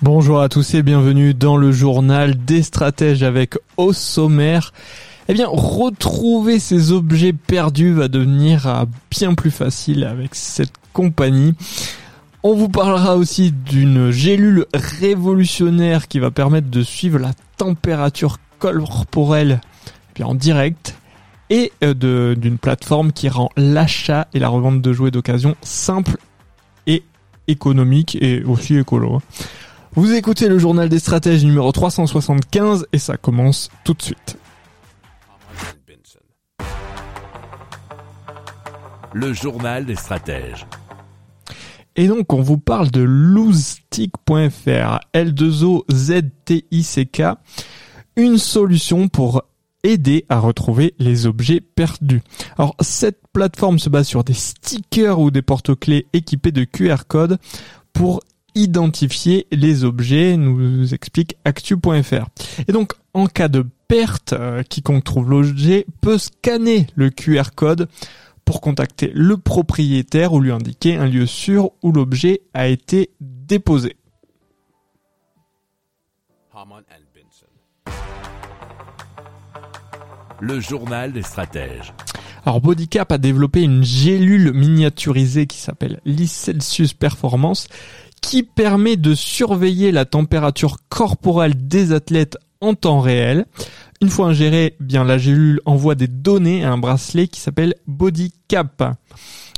Bonjour à tous et bienvenue dans le journal des stratèges avec au sommaire. Eh bien, retrouver ces objets perdus va devenir euh, bien plus facile avec cette compagnie. On vous parlera aussi d'une gélule révolutionnaire qui va permettre de suivre la température corporelle eh en direct et euh, d'une plateforme qui rend l'achat et la revente de jouets d'occasion simple et économique et aussi écolo. hein. Vous écoutez le journal des stratèges numéro 375 et ça commence tout de suite. Le journal des stratèges. Et donc on vous parle de loosetick.fr, L2OZTICK, une solution pour aider à retrouver les objets perdus. Alors cette plateforme se base sur des stickers ou des porte-clés équipés de QR codes pour identifier les objets, nous explique actu.fr. Et donc en cas de perte, euh, quiconque trouve l'objet peut scanner le QR code pour contacter le propriétaire ou lui indiquer un lieu sûr où l'objet a été déposé. Le journal des stratèges. Alors Bodycap a développé une gélule miniaturisée qui s'appelle l'Icelsius Performance qui permet de surveiller la température corporelle des athlètes en temps réel. Une fois ingérée, eh bien la gélule envoie des données à un bracelet qui s'appelle Bodycap.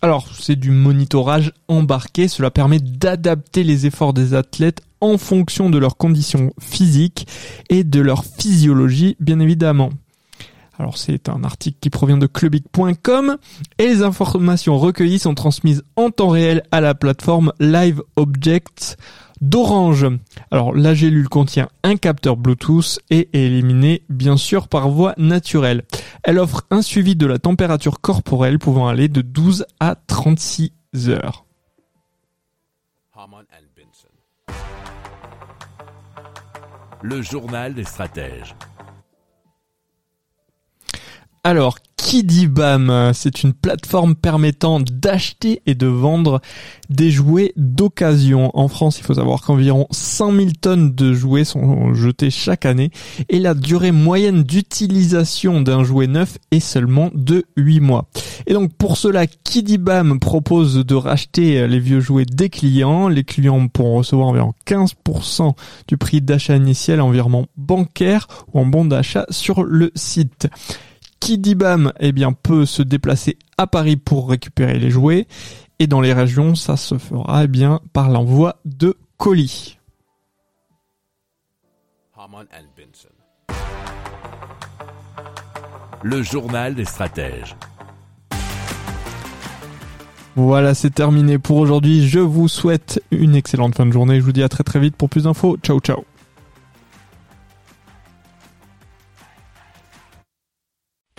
Alors, c'est du monitorage embarqué, cela permet d'adapter les efforts des athlètes en fonction de leurs conditions physiques et de leur physiologie, bien évidemment. Alors c'est un article qui provient de clubic.com et les informations recueillies sont transmises en temps réel à la plateforme Live Objects d'Orange. Alors la gélule contient un capteur Bluetooth et est éliminée bien sûr par voie naturelle. Elle offre un suivi de la température corporelle pouvant aller de 12 à 36 heures. Le journal des stratèges. Alors, qui dit BAM C'est une plateforme permettant d'acheter et de vendre des jouets d'occasion. En France, il faut savoir qu'environ 100 000 tonnes de jouets sont jetés chaque année et la durée moyenne d'utilisation d'un jouet neuf est seulement de 8 mois. Et donc pour cela, qui dit BAM propose de racheter les vieux jouets des clients. Les clients pourront recevoir environ 15% du prix d'achat initial en bancaire ou en bon d'achat sur le site qui dit BAM eh bien, peut se déplacer à Paris pour récupérer les jouets. Et dans les régions, ça se fera eh bien, par l'envoi de colis. Le journal des stratèges. Voilà, c'est terminé pour aujourd'hui. Je vous souhaite une excellente fin de journée. Je vous dis à très très vite pour plus d'infos. Ciao ciao.